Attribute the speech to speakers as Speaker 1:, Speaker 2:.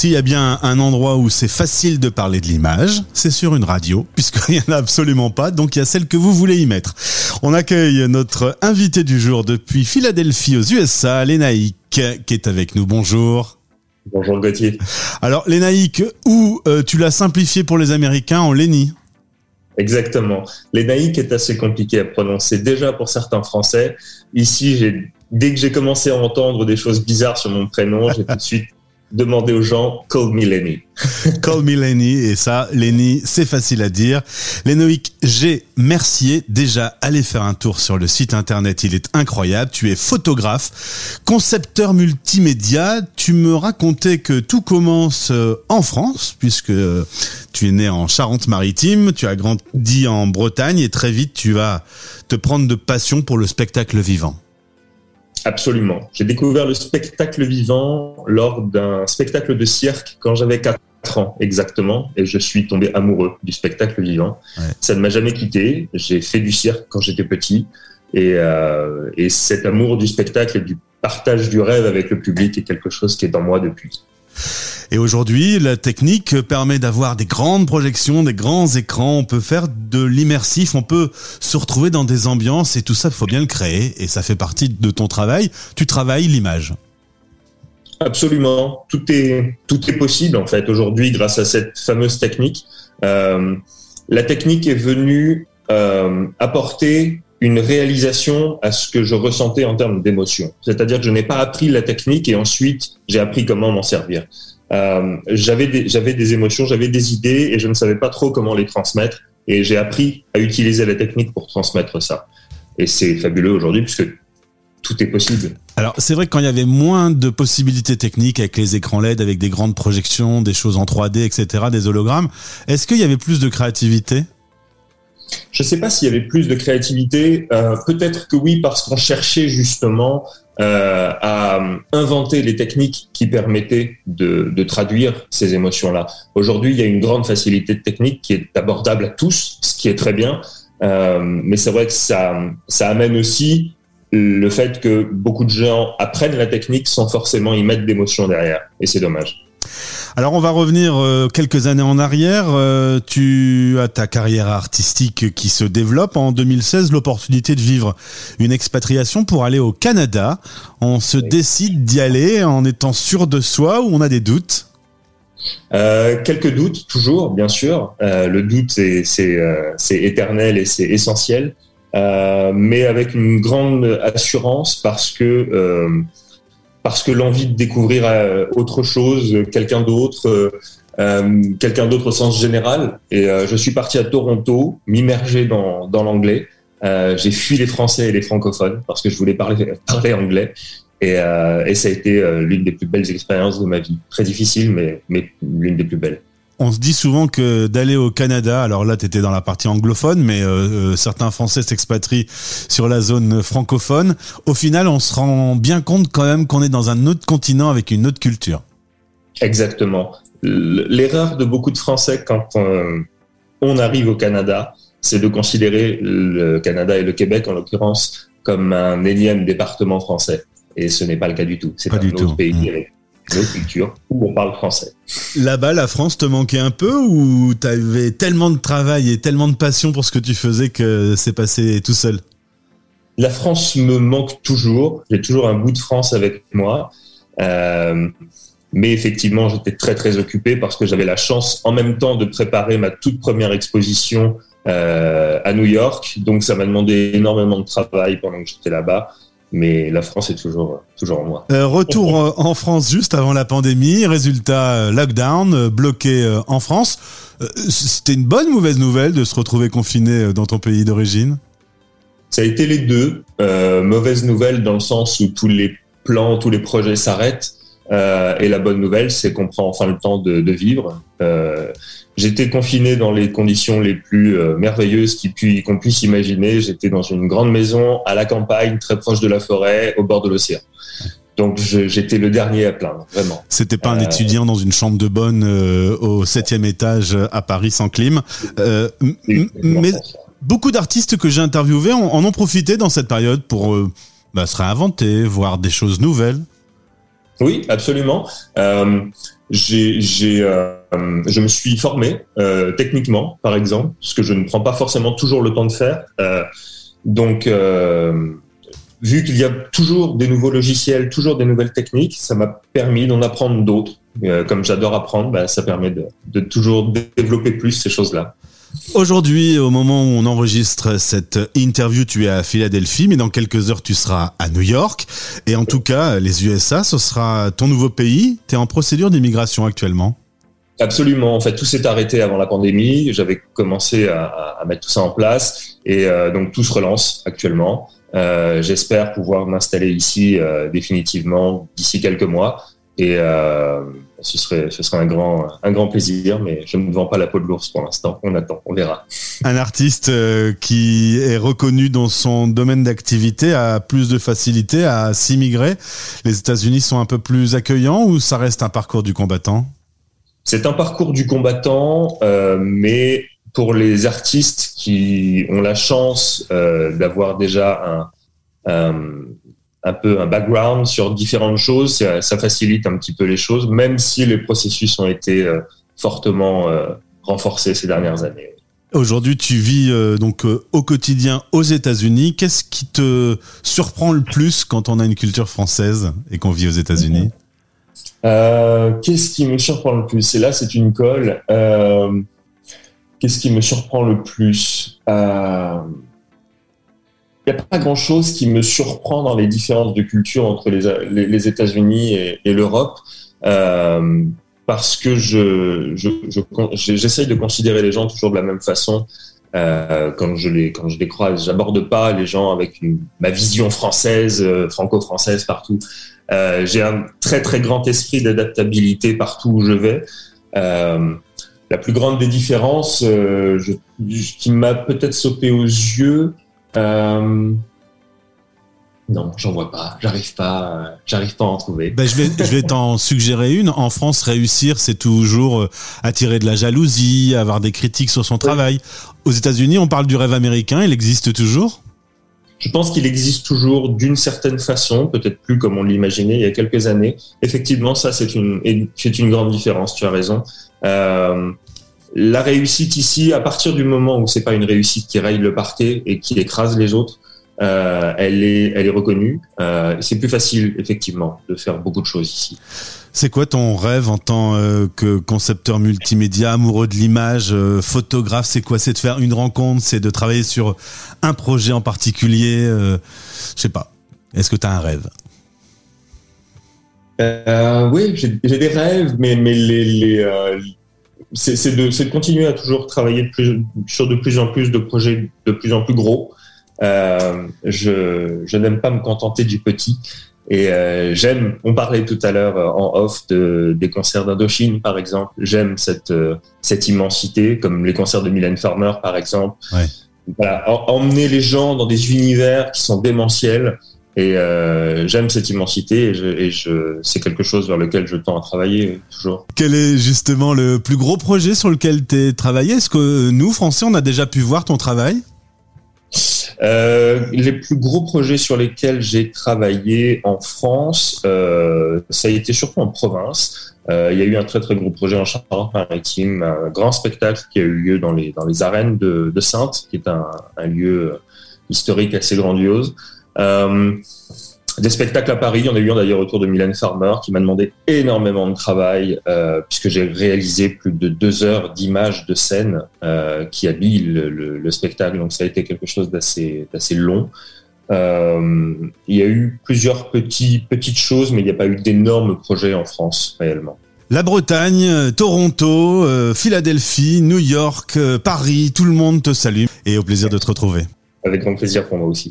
Speaker 1: S'il y a bien un endroit où c'est facile de parler de l'image, c'est sur une radio, puisqu'il n'y en a absolument pas, donc il y a celle que vous voulez y mettre. On accueille notre invité du jour depuis Philadelphie aux USA, Lénaïque, qui est avec nous. Bonjour.
Speaker 2: Bonjour Gauthier.
Speaker 1: Alors Lénaïque, où euh, tu l'as simplifié pour les Américains en Léni?
Speaker 2: Exactement. Lénaïque est assez compliqué à prononcer déjà pour certains Français. Ici, j'ai dès que j'ai commencé à entendre des choses bizarres sur mon prénom, j'ai tout de suite demandé aux gens Call me Lenny.
Speaker 1: Call me Lenny, et ça, Lenny, c'est facile à dire. Lénoïc G. Mercier, déjà, allez faire un tour sur le site internet, il est incroyable. Tu es photographe, concepteur multimédia. Tu me racontais que tout commence euh, en France, puisque tu es né en Charente-Maritime, tu as grandi en Bretagne, et très vite, tu vas te prendre de passion pour le spectacle vivant.
Speaker 2: Absolument. J'ai découvert le spectacle vivant lors d'un spectacle de cirque quand j'avais 4 ans exactement et je suis tombé amoureux du spectacle vivant. Ça ne m'a jamais quitté. J'ai fait du cirque quand j'étais petit et, euh, et cet amour du spectacle et du partage du rêve avec le public est quelque chose qui est dans moi depuis.
Speaker 1: Et aujourd'hui, la technique permet d'avoir des grandes projections, des grands écrans. On peut faire de l'immersif, on peut se retrouver dans des ambiances et tout ça, il faut bien le créer. Et ça fait partie de ton travail. Tu travailles l'image.
Speaker 2: Absolument. Tout est, tout est possible en fait aujourd'hui grâce à cette fameuse technique. Euh, la technique est venue euh, apporter une réalisation à ce que je ressentais en termes d'émotion. C'est-à-dire que je n'ai pas appris la technique et ensuite j'ai appris comment m'en servir. Euh, j'avais des, j'avais des émotions, j'avais des idées et je ne savais pas trop comment les transmettre. Et j'ai appris à utiliser la technique pour transmettre ça. Et c'est fabuleux aujourd'hui puisque tout est possible.
Speaker 1: Alors c'est vrai que quand il y avait moins de possibilités techniques avec les écrans LED, avec des grandes projections, des choses en 3D, etc., des hologrammes, est-ce qu'il y avait plus de créativité?
Speaker 2: Je ne sais pas s'il y avait plus de créativité. Euh, Peut-être que oui, parce qu'on cherchait justement euh, à inventer les techniques qui permettaient de, traduire ces émotions-là. Aujourd'hui, il y a une grande facilité de technique qui est abordable à tous, ce qui est très bien. Euh, mais c'est vrai que ça, ça amène aussi le fait que beaucoup de gens apprennent la technique sans forcément y mettre d'émotion derrière. Et c'est dommage.
Speaker 1: Alors on va revenir euh, quelques années en arrière. Euh, tu as ta carrière artistique qui se développe. En 2016, l'opportunité de vivre une expatriation pour aller au Canada. On se décide d'y aller en étant sûr de soi ou on a des doutes?
Speaker 2: Euh, quelques doutes, toujours, bien sûr. le doute, c'est éternel et c'est essentiel, mais avec une grande assurance parce que parce que l'envie de découvrir euh, autre chose, quelqu'un d'autre, euh, euh, quelqu'un d'autre au sens général. Et je suis parti à Toronto, m'immerger dans, dans l'anglais. j'ai fui les Français et les francophones parce que je voulais parler, parler anglais. Et, et ça a été l'une des plus belles expériences de ma vie. Très difficile, mais, mais l'une des plus belles
Speaker 1: on se dit souvent que d'aller au Canada, alors là tu étais dans la partie anglophone, mais euh, euh, certains Français s'expatrient sur la zone francophone. Au final, on se rend bien compte quand même qu'on est dans un autre continent avec une autre culture.
Speaker 2: Exactement. L'erreur de beaucoup de Français quand on, arrive au Canada, c'est de considérer le Canada et le Québec en l'occurrence comme un énième département français. Et ce n'est pas le cas du tout. C'est un autre pays mmh culture où on parle français.
Speaker 1: Là-bas, la France te manquait un peu ou tu avais tellement de travail et tellement de passion pour ce que tu faisais que c'est passé tout seul?
Speaker 2: La France me manque toujours. J'ai toujours un bout de France avec moi. Euh, mais effectivement, j'étais très très occupé parce que j'avais la chance en même temps de préparer ma toute première exposition euh, à New York. Donc ça m'a demandé énormément de travail pendant que j'étais là-bas mais la France est toujours toujours en moi.
Speaker 1: Euh, retour euh, en France juste avant la pandémie, résultat euh, lockdown, bloqué en France. C'était une bonne ou mauvaise nouvelle de se retrouver confiné dans ton pays d'origine?
Speaker 2: Ça a été les deux. mauvaise nouvelle dans le sens où tous les plans, tous les projets s'arrêtent. Et la bonne nouvelle, c'est qu'on prend enfin le temps de, de vivre. J'étais confiné dans les conditions les plus euh, merveilleuses qu'on puisse imaginer. J'étais dans une grande maison à la campagne, très proche de la forêt, au bord de l'océan. Donc j'étais le dernier à plaindre, vraiment.
Speaker 1: C'était pas un euh, étudiant dans une chambre de bonne euh, au septième étage à Paris sans clim. mais beaucoup d'artistes que j'ai interviewés en, ont profité dans cette période pour bah, se réinventer, voir des choses nouvelles.
Speaker 2: Oui, absolument. j'ai, j'ai, euh, je me suis formé euh, techniquement, par exemple, ce que je ne prends pas forcément toujours le temps de faire. Euh, donc, euh, vu qu'il y a toujours des nouveaux logiciels, toujours des nouvelles techniques, ça m'a permis d'en apprendre d'autres. Euh, comme j'adore apprendre, bah, ça permet de toujours développer plus ces choses-là.
Speaker 1: Aujourd'hui, au moment où on enregistre cette interview, tu es à Philadelphie, mais dans quelques heures, tu seras à New York. Et en tout cas, les USA, ce sera ton nouveau pays. Tu es en procédure d'immigration actuellement
Speaker 2: Absolument. En fait, tout s'est arrêté avant la pandémie. J'avais commencé à, mettre tout ça en place. Et euh, donc, tout se relance actuellement. Euh, J'espère pouvoir m'installer ici euh, définitivement d'ici quelques mois. Et euh, ce serait, ce serait un grand, un grand plaisir, mais je ne vends pas la peau de l'ours pour l'instant. On attend, on verra.
Speaker 1: Un artiste euh, qui est reconnu dans son domaine d'activité a plus de facilité à s'immigrer. Les États-Unis sont un peu plus accueillants ou ça reste un parcours du combattant?
Speaker 2: C'est un parcours du combattant, euh, mais pour les artistes qui ont la chance euh, d'avoir déjà un, un un peu un background sur différentes choses, ça, ça, facilite un petit peu les choses, même si les processus ont été euh, fortement euh, renforcés ces dernières années.
Speaker 1: Aujourd'hui, tu vis euh, donc au quotidien aux États-Unis. Qu'est-ce qui te surprend le plus quand on a une culture française et qu'on vit aux États-Unis?
Speaker 2: Qu'est-ce qui me surprend le plus? Et là, c'est une colle. Qu'est-ce qui me surprend le plus? N'y a pas grand-chose qui me surprend dans les différences de culture entre les, États-Unis et, l'Europe, euh, parce que je, j'essaye je, de considérer les gens toujours de la même façon euh, quand je les quand je les croise. J'aborde pas les gens avec ma vision française, euh, franco-française partout. J'ai un très très grand esprit d'adaptabilité partout où je vais. La plus grande des différences, je, qui m'a peut-être sauté aux yeux, euh... Non, j'en vois pas. J'arrive pas. J'arrive pas à en trouver.
Speaker 1: Ben, je vais, je vais t'en suggérer une. En France, réussir, c'est toujours euh, attirer de la jalousie, avoir des critiques sur son travail. Aux États-Unis, on parle du rêve américain. Il existe toujours?
Speaker 2: Je pense qu'il existe toujours d'une certaine façon, peut-être plus comme on l'imaginait il y a quelques années. Effectivement, ça c'est une, c'est une grande différence. Tu as raison. Euh, la réussite ici, à partir du moment où c'est pas une réussite qui raye le parquet et qui écrase les autres, euh, elle est, elle est reconnue. Euh, c'est plus facile, effectivement, de faire beaucoup de choses ici.
Speaker 1: C'est quoi ton rêve en tant euh, que concepteur multimédia, amoureux de l'image, photographe? C'est quoi? C'est de faire une rencontre? C'est de travailler sur un projet en particulier? Je sais pas. Est-ce que tu as un rêve?
Speaker 2: Oui, j'ai des rêves, mais, mais les, les c'est de, de, continuer à toujours travailler de plus, sur de plus en plus de projets de plus en plus gros. Euh, je, je n'aime pas me contenter du petit. Et euh, j'aime, on parlait tout à l'heure en off de, des concerts d'Indochine, par exemple. J'aime cette, euh, cette immensité, comme les concerts de Mylène Farmer, par exemple.
Speaker 1: Ouais.
Speaker 2: Voilà, emmener les gens dans des univers qui sont démentiels et euh, j'aime cette immensité et, je, et je, c'est quelque chose vers lequel je tends à travailler toujours.
Speaker 1: Quel est justement le plus gros projet sur lequel tu es travaillé? Est-ce que nous, Français, on a déjà pu voir ton travail?
Speaker 2: Euh, les plus gros projets sur lesquels j'ai travaillé en France, euh, ça a été surtout en province. Euh, il y a eu un très très gros projet en Charente-Maritime, un grand spectacle qui a eu lieu dans les, dans les arènes de, de Sainte, qui est un, un lieu historique assez grandiose. Euh, des spectacles à Paris, on a eu un d'ailleurs autour de Mylène Farmer qui m'a demandé énormément de travail euh, puisque j'ai réalisé plus de deux heures d'images de scène euh, qui habillent le, le, le, spectacle, donc ça a été quelque chose d'assez long. Euh, il y a eu plusieurs petits, petites choses, mais il n'y a pas eu d'énormes projets en France réellement.
Speaker 1: La Bretagne, Toronto, euh, Philadelphie, New York, euh, Paris, tout le monde te salue et au plaisir de te retrouver.
Speaker 2: Avec grand plaisir pour moi aussi.